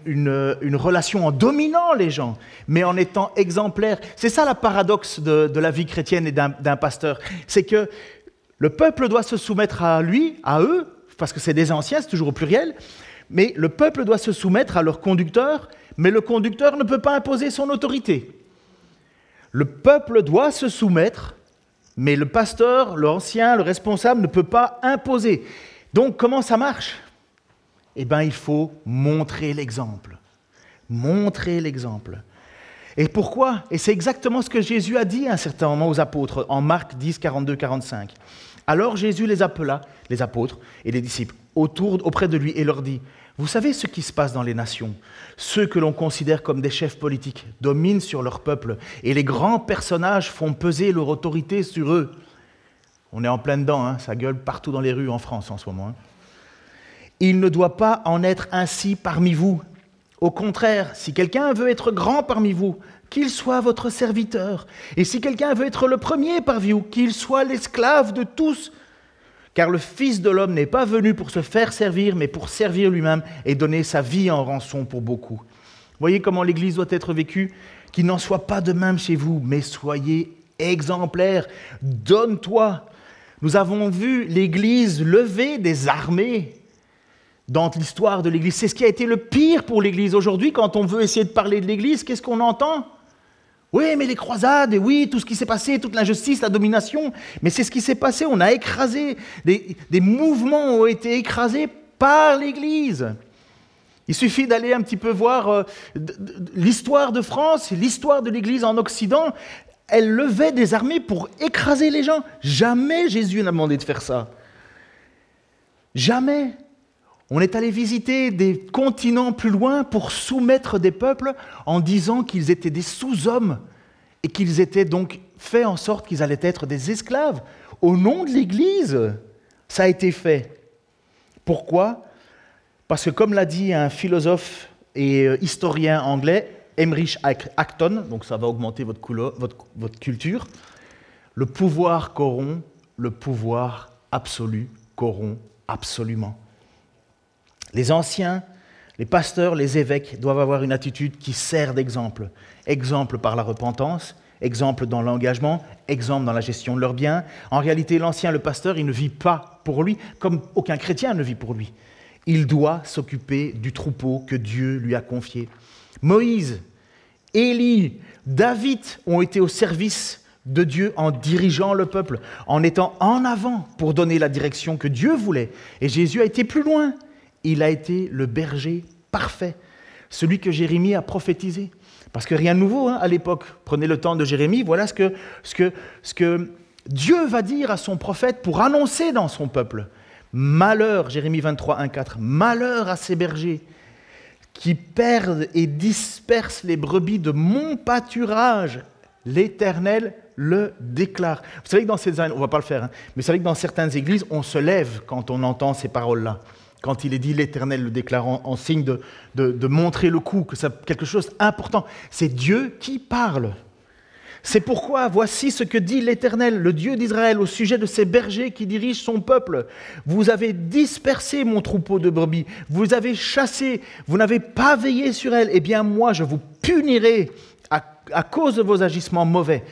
relation en dominant les gens, mais en étant exemplaire. C'est ça la paradoxe de, la vie chrétienne et d'un pasteur. C'est que Le peuple doit se soumettre à lui, à eux, parce que c'est des anciens, c'est toujours au pluriel, mais le peuple doit se soumettre à leur conducteur, mais le conducteur ne peut pas imposer son autorité. Le peuple doit se soumettre, mais le pasteur, l'ancien, le responsable ne peut pas imposer. Donc comment ça marche? Eh bien, il faut montrer l'exemple. Montrer l'exemple. Et pourquoi? Et c'est exactement ce que Jésus a dit à un certain moment aux apôtres, en Marc 10, 42, 45. Alors Jésus les appela, les apôtres et les disciples, autour, auprès de lui et leur dit, vous savez ce qui se passe dans les nations Ceux que l'on considère comme des chefs politiques dominent sur leur peuple et les grands personnages font peser leur autorité sur eux. On est en plein dedans, hein, ça gueule partout dans les rues en France en ce moment. hein. Il ne doit pas en être ainsi parmi vous. Au contraire, si quelqu'un veut être grand parmi vous, qu'il soit votre serviteur. Et si quelqu'un veut être le premier parmi vous, qu'il soit l'esclave de tous. Car le Fils de l'homme n'est pas venu pour se faire servir, mais pour servir lui-même et donner sa vie en rançon pour beaucoup. Voyez comment l'Église doit être vécue Qu'il n'en soit pas de même chez vous, mais soyez exemplaires. Donne-toi. Nous avons vu l'Église lever des armées dans l'histoire de l'Église. C'est ce qui a été le pire pour l'Église. Aujourd'hui, quand on veut essayer de parler de l'Église, qu'est-ce qu'on entend? Oui, mais les croisades, oui, tout ce qui s'est passé, toute l'injustice, la domination. Mais c'est ce qui s'est passé. On a écrasé, des, mouvements ont été écrasés par l'Église. Il suffit d'aller un petit peu voir euh, l'histoire de France, l'histoire de l'Église en Occident. Elle levait des armées pour écraser les gens. Jamais Jésus n'a demandé de faire ça. Jamais. On est allé visiter des continents plus loin pour soumettre des peuples en disant qu'ils étaient des sous-hommes et qu'ils étaient donc faits en sorte qu'ils allaient être des esclaves. Au nom de l'Église, ça a été fait. Pourquoi? Parce que comme l'a dit un philosophe et euh, historien anglais, Emmerich Ac- Acton, donc ça va augmenter votre culture, le pouvoir corrompt, le pouvoir absolu corrompt absolument. Les anciens, les pasteurs, les évêques doivent avoir une attitude qui sert d'exemple. Exemple par la repentance, exemple dans l'engagement, exemple dans la gestion de leurs biens. En réalité, l'ancien, le pasteur, il ne vit pas pour lui, comme aucun chrétien ne vit pour lui. Il doit s'occuper du troupeau que Dieu lui a confié. Moïse, Élie, David ont été au service de Dieu en dirigeant le peuple, en étant en avant pour donner la direction que Dieu voulait. Et Jésus a été plus loin. Il a été le berger parfait, celui que Jérémie a prophétisé. Parce que rien de nouveau hein, à l'époque. Prenez le temps de Jérémie, voilà ce que, ce, que, ce que Dieu va dire à son prophète pour annoncer dans son peuple. Malheur, Jérémie 23, 1, 4, malheur à ces bergers qui perdent et dispersent les brebis de mon pâturage. L'Éternel le déclare. Vous savez que dans ces, on va pas le faire, hein, mais vous savez que dans certaines églises, on se lève quand on entend ces paroles-là. Quand il est dit l'Éternel le déclare en, signe de, montrer le coup, que c'est quelque chose d'important. C'est Dieu qui parle. C'est pourquoi voici ce que dit l'Éternel, le Dieu d'Israël, au sujet de ces bergers qui dirigent son peuple. Vous avez dispersé mon troupeau de brebis, vous avez chassé, vous n'avez pas veillé sur elle. Eh bien moi, je vous punirai à cause de vos agissements mauvais.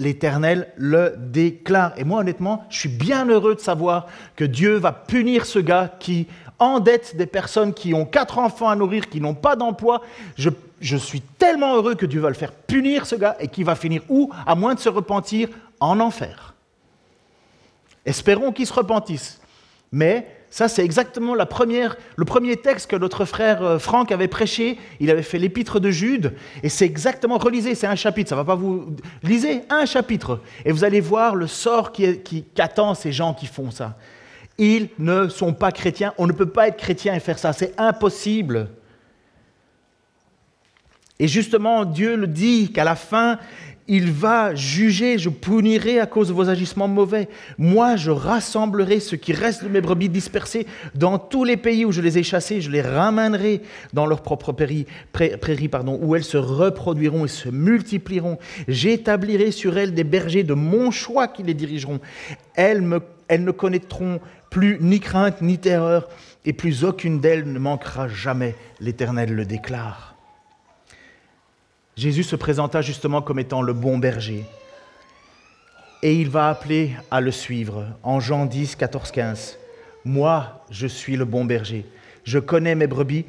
L'Éternel le déclare. Et moi, honnêtement, je suis bien heureux de savoir que Dieu va punir ce gars qui endette des personnes qui ont quatre enfants à nourrir, qui n'ont pas d'emploi. Je, suis tellement heureux que Dieu va le faire punir, ce gars, et qui va finir où? À moins de se repentir, en enfer. Espérons qu'il se repentisse. Mais ça, c'est exactement la première, le premier texte que notre frère euh, Franck avait prêché. Il avait fait l'épître de Jude. Et c'est exactement, relisez, c'est un chapitre, ça va pas vous... Lisez un chapitre. Et vous allez voir le sort qui, qui- qu'attend ces gens qui font ça. Ils ne sont pas chrétiens. On ne peut pas être chrétien et faire ça. C'est impossible. Et justement, Dieu le dit qu'à la fin, il va juger, je punirai à cause de vos agissements mauvais. Moi, je rassemblerai ce qui reste de mes brebis dispersées dans tous les pays où je les ai chassées, je les ramènerai dans leur propre prairie, prairie, prairie, pardon, où elles se reproduiront et se multiplieront. J'établirai sur elles des bergers de mon choix qui les dirigeront. Elles, me, elles ne connaîtront plus ni crainte ni terreur, et plus aucune d'elles ne manquera jamais. L'Éternel le déclare. Jésus se présenta justement comme étant le bon berger. et il va appeler à le suivre. En Jean 10, 14, 15. Moi, je suis le bon berger. Je connais mes brebis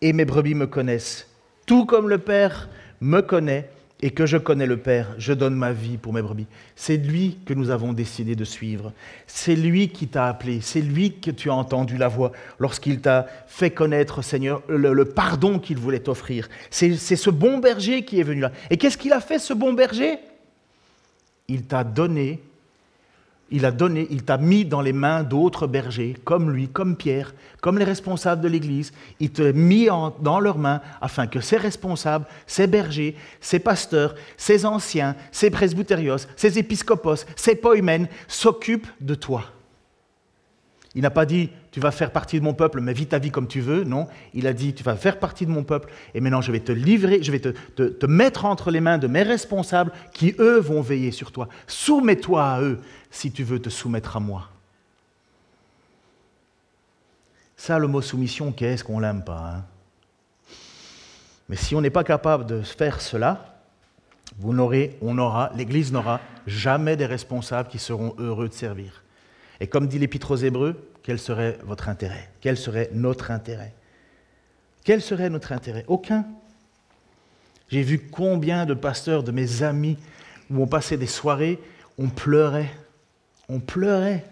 et mes brebis me connaissent. Tout comme le Père me connaît et que je connais le Père, je donne ma vie pour mes brebis. C'est lui que nous avons décidé de suivre. C'est lui qui t'a appelé. C'est lui que tu as entendu la voix lorsqu'il t'a fait connaître, Seigneur, le, pardon qu'il voulait t'offrir. C'est ce bon berger qui est venu là. Et qu'est-ce qu'il a fait, ce bon berger? Il t'a donné, il a t'a mis dans les mains d'autres bergers, comme lui, comme Pierre, comme les responsables de l'Église. Il t'a mis dans leurs mains afin que ces responsables, ces bergers, ces pasteurs, ces anciens, ces presbytérios, ces épiscopos, ces poimènes s'occupent de toi. Il n'a pas dit tu vas faire partie de mon peuple, mais vis ta vie comme tu veux. Non, il a dit tu vas faire partie de mon peuple et maintenant je vais te livrer, je vais te, mettre entre les mains de mes responsables qui eux vont veiller sur toi. Soumets-toi à eux si tu veux te soumettre à moi. Ça, le mot soumission, qu'est-ce qu'on l'aime pas hein Mais si on n'est pas capable de faire cela, vous n'aurez, on aura, l'Église n'aura jamais des responsables qui seront heureux de servir. Et comme dit l'Épître aux Hébreux, quel serait votre intérêt? Quel serait notre intérêt? Quel serait notre intérêt? Aucun. J'ai vu combien de pasteurs, de mes amis, où on passait des soirées, on pleurait. On pleurait.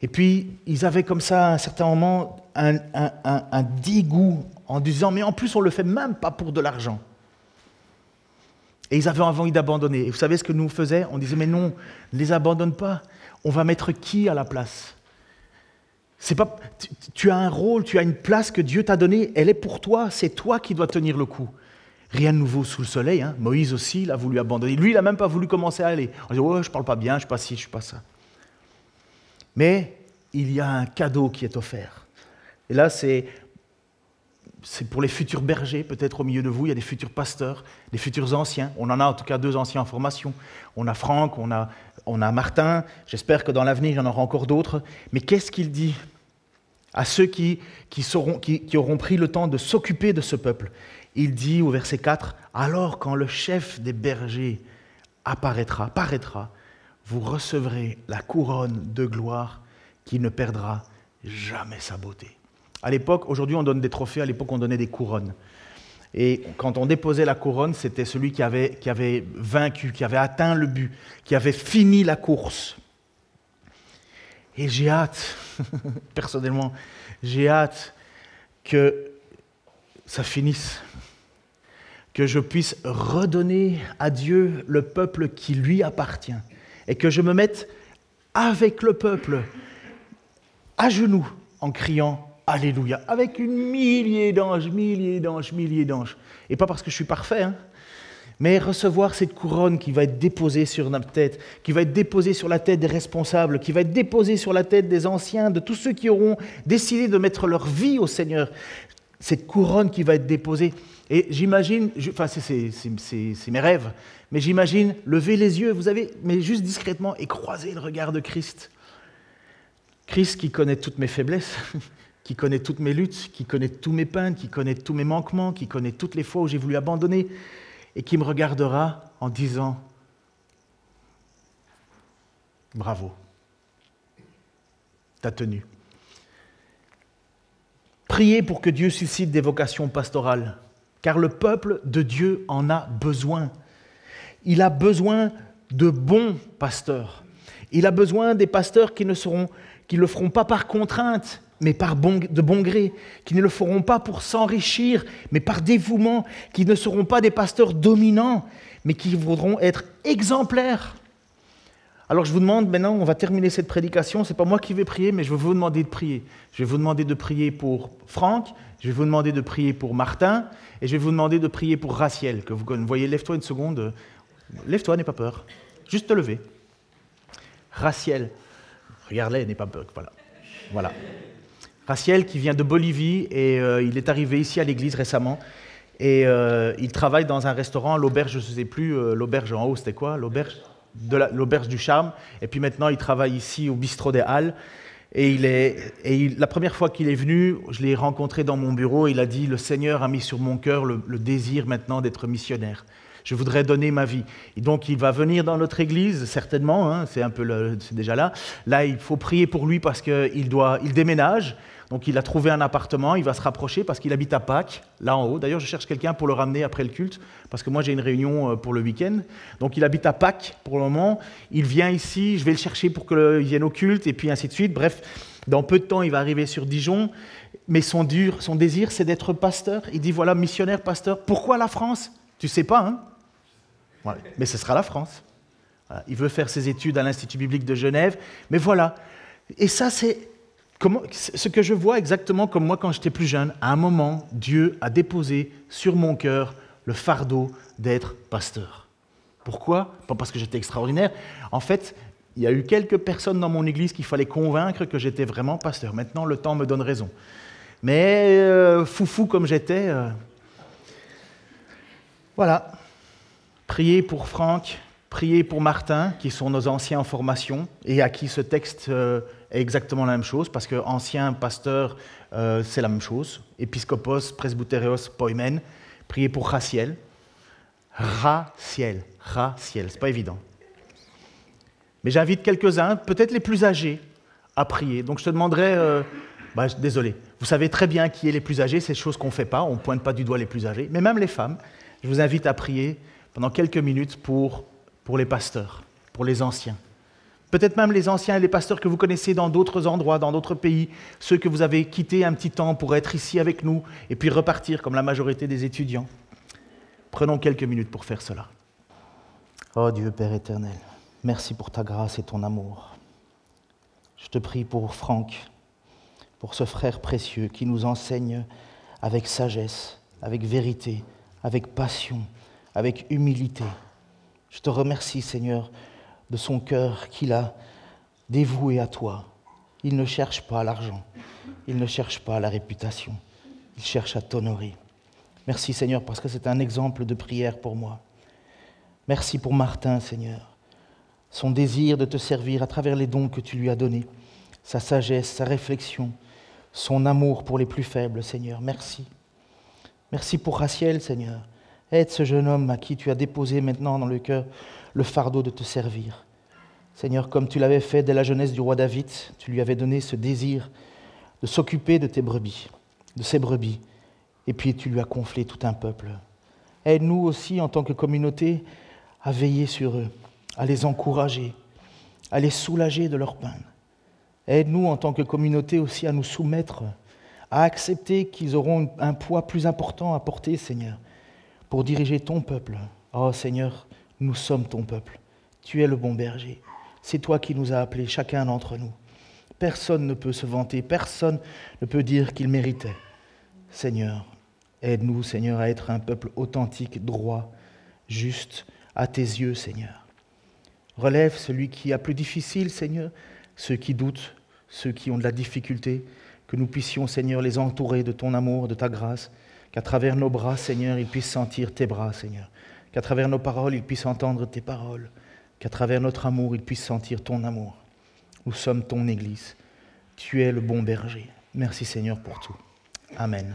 Et puis, ils avaient comme ça, à un certain moment, un, dégoût en disant, mais en plus, on ne le fait même pas pour de l'argent. Et ils avaient envie d'abandonner. Et vous savez ce que nous faisait On disait, mais non, ne les abandonne pas. On va mettre qui à la place c'est pas, tu, tu as un rôle, tu as une place que Dieu t'a donnée, elle est pour toi, c'est toi qui dois tenir le coup. Rien de nouveau sous le soleil. hein. Moïse aussi, il a voulu abandonner. Lui, il n'a même pas voulu commencer à aller. On dit, ouais, je parle pas bien, je ne suis pas ci, je ne suis pas ça. Mais il y a un cadeau qui est offert. Et là, c'est c'est pour les futurs bergers, peut-être au milieu de vous, il y a des futurs pasteurs, des futurs anciens. On en a en tout cas deux anciens en formation. On a Franck, on a, on a Martin. J'espère que dans l'avenir, il y en aura encore d'autres. Mais qu'est-ce qu'il dit à ceux qui, qui, qui- qui auront pris le temps de s'occuper de ce peuple? Il dit au verset 4, Alors quand le chef des bergers apparaîtra, paraîtra, vous recevrez la couronne de gloire qui ne perdra jamais sa beauté. À l'époque, aujourd'hui on donne des trophées, à l'époque on donnait des couronnes. Et quand on déposait la couronne, c'était celui qui avait, qui avait vaincu, qui avait atteint le but, qui avait fini la course. Et j'ai hâte, personnellement, j'ai hâte que ça finisse, que je puisse redonner à Dieu le peuple qui lui appartient, et que je me mette avec le peuple à genoux en criant Alléluia, avec une millier d'anges, milliers d'anges, milliers d'anges. Et pas parce que je suis parfait, hein, mais recevoir cette couronne qui va être déposée sur notre tête, qui va être déposée sur la tête des responsables, qui va être déposée sur la tête des anciens, de tous ceux qui auront décidé de mettre leur vie au Seigneur. Cette couronne qui va être déposée. Et j'imagine, enfin c'est mes rêves, mais j'imagine lever les yeux, vous avez, mais juste discrètement, et croiser le regard de Christ. Christ qui connaît toutes mes faiblesses, qui connaît toutes mes luttes, qui connaît tous mes peines, qui connaît tous mes manquements, qui connaît toutes les fois où j'ai voulu abandonner, et qui me regardera en disant Bravo, t'as tenu. Priez pour que Dieu suscite des vocations pastorales, car le peuple de Dieu en a besoin. Il a besoin de bons pasteurs. Il a besoin des pasteurs qui ne seront, qui le feront pas par contrainte, mais par de bon gré, qui ne le feront pas pour s'enrichir, mais par dévouement, qui ne seront pas des pasteurs dominants, mais qui voudront être exemplaires. Alors je vous demande maintenant, on va terminer cette prédication, c'est pas moi qui vais prier, mais je vais vous demander de prier. Je vais vous demander de prier pour Franck, je vais vous demander de prier pour Martin, et je vais vous demander de prier pour Raciel, que vous voyez, lève-toi une seconde. Lève-toi, n'aie pas peur. Juste te lever. Raciel. Regarde-les, n'aie pas peur. Voilà. Voilà. Raciel qui vient de Bolivie et euh, il est arrivé ici à l'église récemment. Et euh, il travaille dans un restaurant, l'auberge, je ne sais plus, euh, l'auberge en haut, c'était quoi? L'auberge de la- l'auberge du Charme. Et puis maintenant, il travaille ici au bistrot des Halles. Et, il est, et la première fois qu'il est venu, je l'ai rencontré dans mon bureau. Il a dit Le Seigneur a mis sur mon cœur le, désir maintenant d'être missionnaire. Je voudrais donner ma vie. Et donc, il va venir dans notre église, certainement, hein, c'est un peu le- déjà là. Là, il faut prier pour lui parce qu'il il déménage. Donc, il a trouvé un appartement, il va se rapprocher parce qu'il habite à Pâques, là en haut. D'ailleurs, je cherche quelqu'un pour le ramener après le culte, parce que moi, j'ai une réunion euh, pour le week-end. Donc, il habite à Pâques pour le moment. Il vient ici, je vais le chercher pour qu'il vienne au culte, et puis ainsi de suite. Bref, dans peu de temps, il va arriver sur Dijon. Mais son, dur, son désir, c'est d'être pasteur. Il dit voilà, missionnaire, pasteur. Pourquoi la France? Tu sais pas, hein? Mais ce sera la France. Il veut faire ses études à l'Institut biblique de Genève. Mais voilà. Et ça, c'est ce que je vois exactement comme moi quand j'étais plus jeune. À un moment, Dieu a déposé sur mon cœur le fardeau d'être pasteur. Pourquoi? Pas parce que j'étais extraordinaire. En fait, il y a eu quelques personnes dans mon église qu'il fallait convaincre que j'étais vraiment pasteur. Maintenant, le temps me donne raison. Mais euh, foufou comme j'étais, euh, voilà. Priez pour Franck, priez pour Martin, qui sont nos anciens en formation, et à qui ce texte euh, est exactement la même chose, parce que ancien pasteur, euh, c'est la même chose. Épiscopos, presbytéreos, poimen. Priez pour Raciel. Raciel, Raciel, c'est pas évident. Mais j'invite quelques-uns, peut-être les plus âgés, à prier. Donc je te demanderai, euh, bah, désolé, vous savez très bien qui est les plus âgés, c'est des choses qu'on ne fait pas, on ne pointe pas du doigt les plus âgés, mais même les femmes, je vous invite à prier pendant quelques minutes pour, pour les pasteurs, pour les anciens. Peut-être même les anciens et les pasteurs que vous connaissez dans d'autres endroits, dans d'autres pays, ceux que vous avez quittés un petit temps pour être ici avec nous et puis repartir comme la majorité des étudiants. Prenons quelques minutes pour faire cela. Oh Dieu Père éternel, merci pour ta grâce et ton amour. Je te prie pour Franck, pour ce frère précieux qui nous enseigne avec sagesse, avec vérité, avec passion, avec humilité. Je te remercie Seigneur de son cœur qu'il a dévoué à toi. Il ne cherche pas l'argent, il ne cherche pas la réputation, il cherche à t'honorer. Merci Seigneur parce que c'est un exemple de prière pour moi. Merci pour Martin Seigneur, son désir de te servir à travers les dons que tu lui as donnés, sa sagesse, sa réflexion, son amour pour les plus faibles Seigneur. Merci. Merci pour Raciel Seigneur. Aide ce jeune homme à qui tu as déposé maintenant dans le cœur le fardeau de te servir. Seigneur, comme tu l'avais fait dès la jeunesse du roi David, tu lui avais donné ce désir de s'occuper de tes brebis, de ses brebis, et puis tu lui as conflé tout un peuple. Aide-nous aussi en tant que communauté à veiller sur eux, à les encourager, à les soulager de leur peine. Aide-nous en tant que communauté aussi à nous soumettre, à accepter qu'ils auront un poids plus important à porter, Seigneur, pour diriger ton peuple. Oh Seigneur, nous sommes ton peuple. Tu es le bon berger. C'est toi qui nous as appelés, chacun d'entre nous. Personne ne peut se vanter, personne ne peut dire qu'il méritait. Seigneur, aide-nous, Seigneur, à être un peuple authentique, droit, juste, à tes yeux, Seigneur. Relève celui qui a plus difficile, Seigneur, ceux qui doutent, ceux qui ont de la difficulté, que nous puissions, Seigneur, les entourer de ton amour, de ta grâce, qu'à travers nos bras, Seigneur, ils puissent sentir tes bras, Seigneur, qu'à travers nos paroles, ils puissent entendre tes paroles, qu'à travers notre amour, ils puissent sentir ton amour. Nous sommes ton Église. Tu es le bon berger. Merci, Seigneur, pour tout. Amen.